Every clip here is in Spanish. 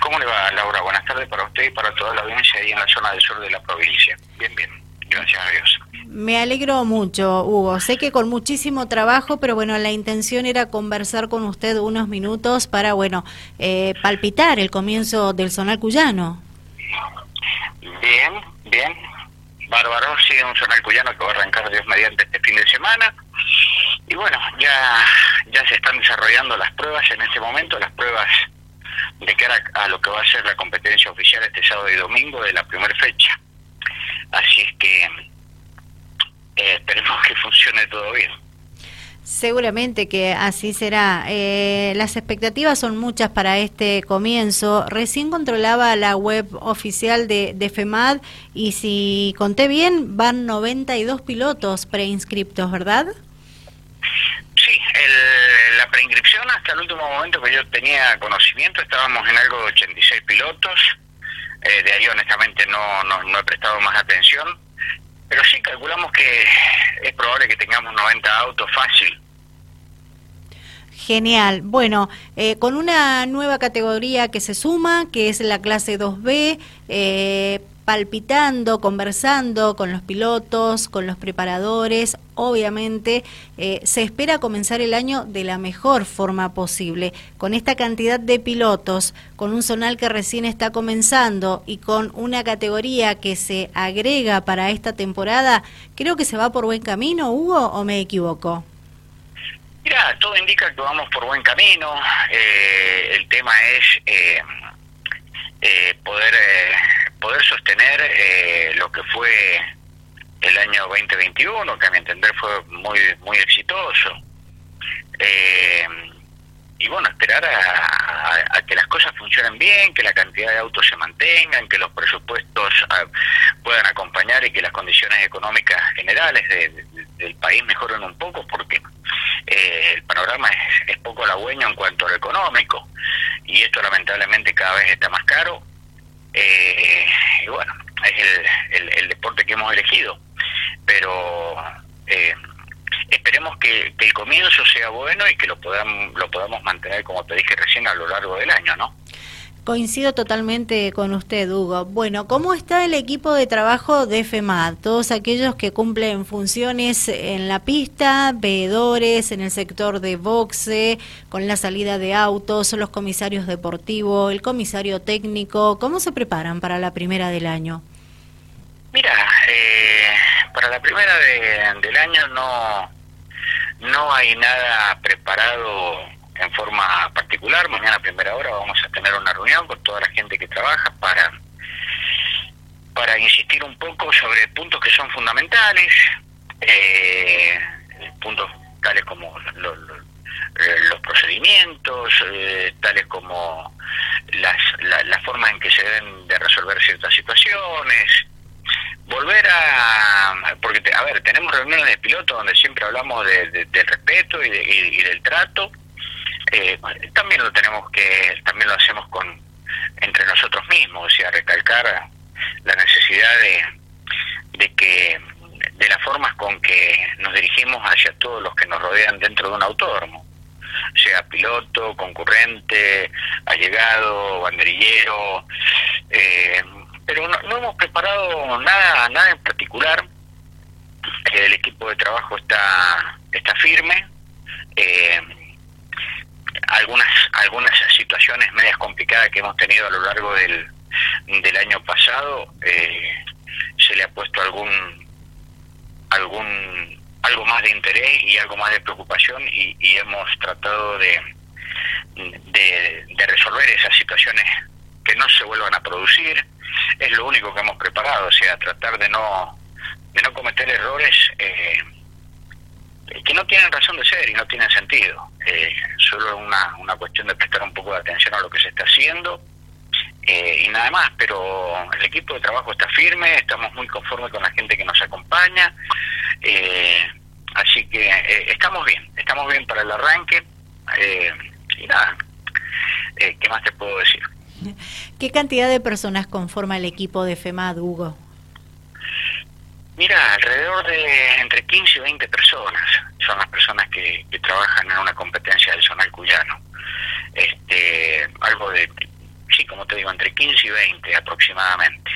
¿Cómo le va, Laura? Buenas tardes para usted y para toda la audiencia ahí en la zona del sur de la provincia. Bien, bien. Gracias a Dios. Me alegro mucho, Hugo. Sé que con muchísimo trabajo, pero bueno, la intención era conversar con usted unos minutos para, bueno, eh, palpitar el comienzo del Zonal Cuyano. Bien, bien. Bárbaro, sigue un Zonal Cuyano que va a arrancar Dios mediante este fin de semana. Y bueno, ya, ya se están desarrollando las pruebas en este momento, las pruebas de cara a lo que va a ser la competencia oficial este sábado y domingo de la primera fecha. Así es que eh, esperemos que funcione todo bien. Seguramente que así será. Eh, las expectativas son muchas para este comienzo. Recién controlaba la web oficial de, de FEMAD y si conté bien, van 92 pilotos preinscriptos, ¿verdad? Sí, el, preinscripción hasta el último momento que yo tenía conocimiento estábamos en algo de 86 pilotos. Eh, de ahí honestamente no, no, no he prestado más atención. Pero sí, calculamos que es probable que tengamos 90 autos fácil. Genial. Bueno, eh, con una nueva categoría que se suma, que es la clase 2B, eh, palpitando, conversando con los pilotos, con los preparadores. Obviamente eh, se espera comenzar el año de la mejor forma posible. Con esta cantidad de pilotos, con un zonal que recién está comenzando y con una categoría que se agrega para esta temporada, creo que se va por buen camino, Hugo, o me equivoco. Mira, todo indica que vamos por buen camino. Eh, el tema es eh, eh, lo que fue el año 2021, que a mi entender fue muy muy exitoso. Eh, y bueno, esperar a, que las cosas funcionen bien, que la cantidad de autos se mantengan, que los presupuestos ah, puedan acompañar y que las condiciones económicas generales del país mejoren un poco, porque eh, el panorama es, es poco halagüeño en cuanto a lo económico, y esto lamentablemente cada vez está más caro eh, y bueno, es el, el, deporte que hemos elegido. Pero eh, esperemos que, el comienzo sea bueno y que lo podamos, lo podamos mantener, como te dije recién, a lo largo del año, ¿no? Coincido totalmente con usted, Hugo. Bueno, ¿cómo está el equipo de trabajo de FEMAD? Todos aquellos que cumplen funciones en la pista, veedores, en el sector de boxe, con la salida de autos, los comisarios deportivos, el comisario técnico, ¿cómo se preparan para la primera del año? Mira, eh, para la primera del año no, no hay nada preparado en forma particular. Mañana a primera hora vamos a tener una reunión con toda la gente que trabaja para, para insistir un poco sobre puntos que son fundamentales, eh, puntos tales como los procedimientos, eh, tales como las, la, forma en que se deben de resolver ciertas situaciones, volver a porque a ver tenemos reuniones de pilotos donde siempre hablamos de, del respeto y, y, del trato eh, también lo tenemos que, también lo hacemos con entre nosotros mismos, o sea, recalcar la necesidad de, de que de las formas con que nos dirigimos hacia todos los que nos rodean dentro de un autódromo, sea piloto, concurrente, allegado, banderillero, eh, pero no, hemos preparado nada, nada en particular. El equipo de trabajo está, está firme. Eh, algunas algunas situaciones medias complicadas que hemos tenido a lo largo del, del año pasado eh, se le ha puesto algún algún algo más de interés y algo más de preocupación y, hemos tratado de, de, resolver esas situaciones que no se vuelvan a producir es lo único que hemos preparado o sea tratar de no de no cometer errores eh, que no tienen razón de ser y no tienen sentido. Eh, solo es una, una cuestión de prestar un poco de atención a lo que se está haciendo eh, y nada más, pero el equipo de trabajo está firme, estamos muy conformes con la gente que nos acompaña, eh, así que estamos bien, estamos bien para el arranque y nada, ¿qué más te puedo decir? ¿Qué cantidad de personas conforma el equipo de FEMAD, Hugo? Mira, alrededor de entre 15 y 20 personas son las personas que, trabajan en una competencia del zonal cuyano. este, algo de, sí, como te digo, entre 15 y 20 aproximadamente.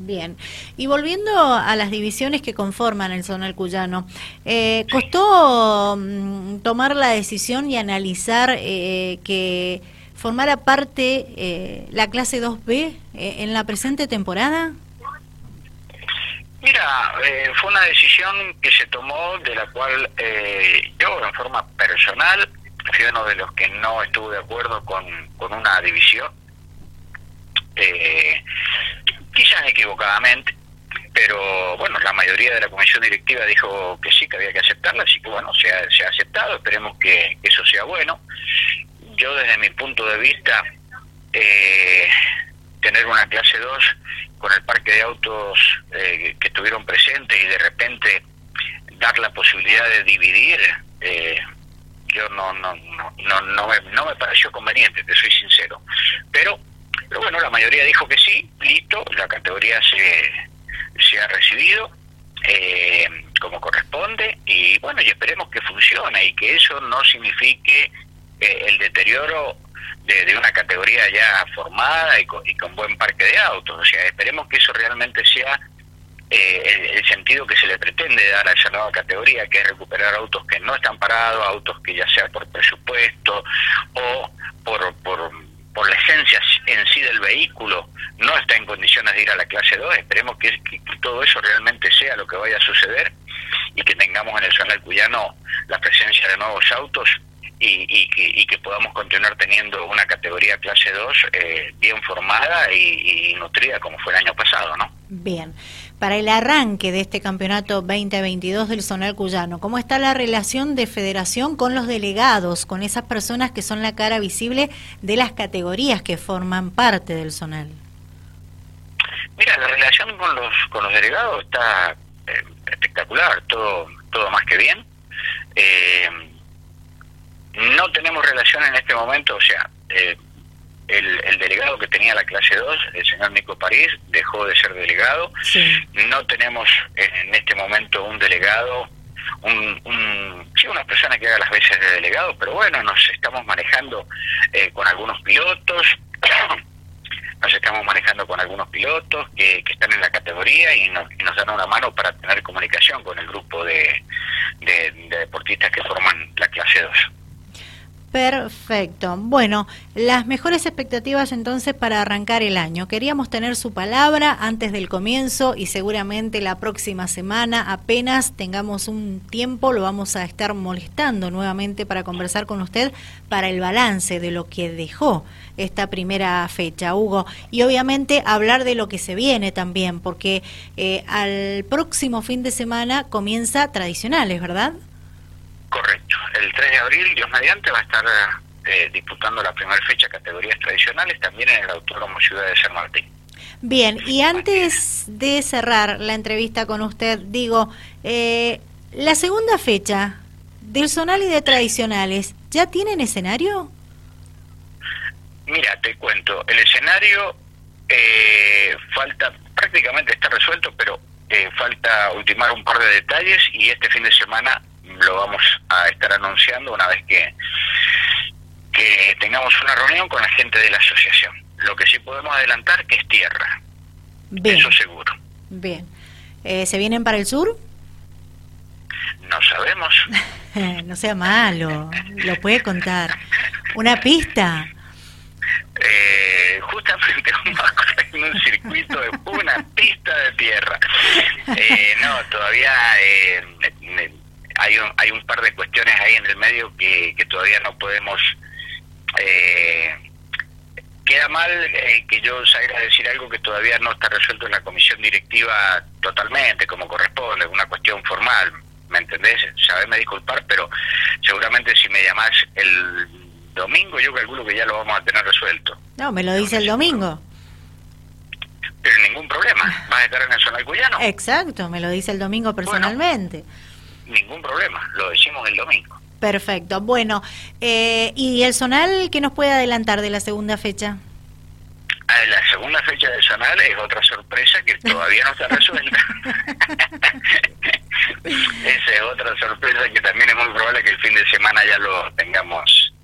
Bien, y volviendo a las divisiones que conforman el zonal cuyano, eh, ¿costó mm, tomar la decisión y analizar eh, que formara parte eh, la clase 2B en la presente temporada? Mira, fue una decisión que se tomó de la cual yo en forma personal fui uno de los que no estuvo de acuerdo con, con una división. Eh, quizás equivocadamente, pero bueno, la mayoría de la comisión directiva dijo que sí, que había que aceptarla, así que bueno, se ha, se ha aceptado, esperemos que, eso sea bueno. Yo desde mi punto de vista, eh, tener una clase 2 con el parque de autos eh, que estuvieron presentes y de repente dar la posibilidad de dividir, eh, yo no no no no no me, no me pareció conveniente, te soy sincero. Pero pero bueno, la mayoría dijo que sí, listo, la categoría se, se ha recibido eh, como corresponde y bueno, y esperemos que funcione y que eso no signifique eh, el deterioro de, una categoría ya formada y con, y con buen parque de autos. O sea, esperemos que eso realmente sea eh, el, sentido que se le pretende dar a esa nueva categoría, que es recuperar autos que no están parados, autos que ya sea por presupuesto o por, por por la esencia en sí del vehículo, no está en condiciones de ir a la clase 2. Esperemos que, todo eso realmente sea lo que vaya a suceder y que tengamos en el zonal cuyano la presencia de nuevos autos y, que, podamos continuar teniendo una categoría clase 2 eh, bien formada y, y nutrida como fue el año pasado, ¿no? Bien para el arranque de este campeonato 2022 del Zonal Cuyano? ¿Cómo está la relación de federación con los delegados, con esas personas que son la cara visible de las categorías que forman parte del Zonal? Mira, la relación con los, con los delegados está eh, espectacular, todo, todo más que bien. Eh, no tenemos relación en este momento, o sea, eh, el, delegado que tenía la clase 2, el señor Nico París, dejó de ser delegado. No tenemos en este momento un delegado, un, un, sí, una persona que haga las veces de delegado, pero bueno, nos estamos manejando eh, con algunos pilotos. nos estamos manejando con algunos pilotos que, están en la categoría y nos, nos, dan una mano para tener comunicación con el grupo de, de deportistas que forman la clase 2. Perfecto. Bueno, las mejores expectativas entonces para arrancar el año. Queríamos tener su palabra antes del comienzo y seguramente la próxima semana, apenas tengamos un tiempo, lo vamos a estar molestando nuevamente para conversar con usted para el balance de lo que dejó esta primera fecha, Hugo. Y obviamente hablar de lo que se viene también, porque eh, al próximo fin de semana comienza tradicionales, ¿verdad? Correcto. El 3 de abril, Dios mediante, va a estar eh, disputando la primera fecha categorías tradicionales también en el Autódromo Ciudad de San Martín. Bien, y antes de cerrar la entrevista con usted, digo, eh, la segunda fecha del Zonal y de Tradicionales, ¿ya tienen escenario? Mira, te cuento, el escenario eh, falta, prácticamente está resuelto, pero eh, falta ultimar un par de detalles y este fin de semana lo vamos a estar anunciando una vez que, que tengamos una reunión con la gente de la asociación. Lo que sí podemos adelantar que es tierra. Bien. Eso seguro. Bien. Eh, ¿Se vienen para el sur? No sabemos. no sea malo, lo puede contar. ¿Una pista? Eh, justamente en un circuito de una pista de tierra. Eh, no, todavía eh, hay un, hay un par de cuestiones ahí en el medio que, que todavía no podemos... Eh, queda mal eh, que yo salga a decir algo que todavía no está resuelto en la comisión directiva totalmente, como corresponde, una cuestión formal, ¿me entendés? Sabeme disculpar, pero seguramente si me llamás el domingo, yo calculo que ya lo vamos a tener resuelto. No, me lo dice el domingo. Pero ningún problema, vas a estar en el zonal cuyano. Exacto, me lo dice el domingo personalmente ningún problema, lo decimos el domingo. Perfecto. Bueno, eh, ¿y el zonal qué nos puede adelantar de la segunda fecha? Ah, la segunda fecha del zonal es otra sorpresa que todavía no está resuelta. Esa es otra sorpresa que también es muy probable que el fin de semana ya lo tengamos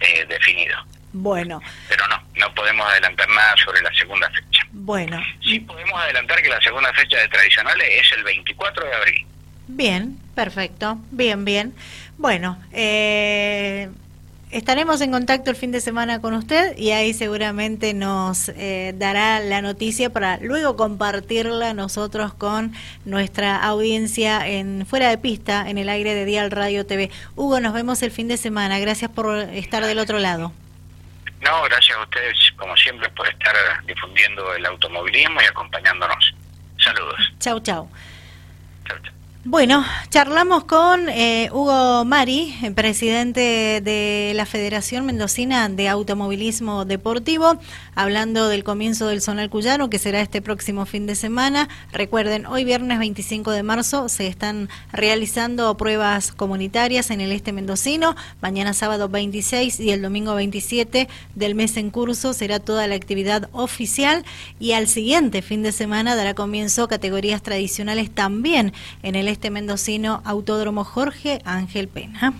eh, definido. Bueno. Pero no, no podemos adelantar nada sobre la segunda fecha. Bueno. Sí podemos adelantar que la segunda fecha de tradicionales es el 24 de abril. Bien, perfecto. Bien, bien. Bueno, eh, estaremos en contacto el fin de semana con usted y ahí seguramente nos eh, dará la noticia para luego compartirla nosotros con nuestra audiencia en fuera de pista en el aire de Dial Radio TV. Hugo, nos vemos el fin de semana. Gracias por estar del otro lado. No, gracias a ustedes, como siempre, por estar difundiendo el automovilismo y acompañándonos. Saludos. Chau, chau. Chau, chau. Bueno, charlamos con eh, Hugo Mari, presidente de la Federación Mendocina de Automovilismo Deportivo, hablando del comienzo del Zonal Cuyano, que será este próximo fin de semana. Recuerden, hoy viernes 25 de marzo se están realizando pruebas comunitarias en el este mendocino. Mañana sábado 26 y el domingo 27 del mes en curso será toda la actividad oficial y al siguiente fin de semana dará comienzo categorías tradicionales también en el este mendocino Autódromo Jorge Ángel Pena.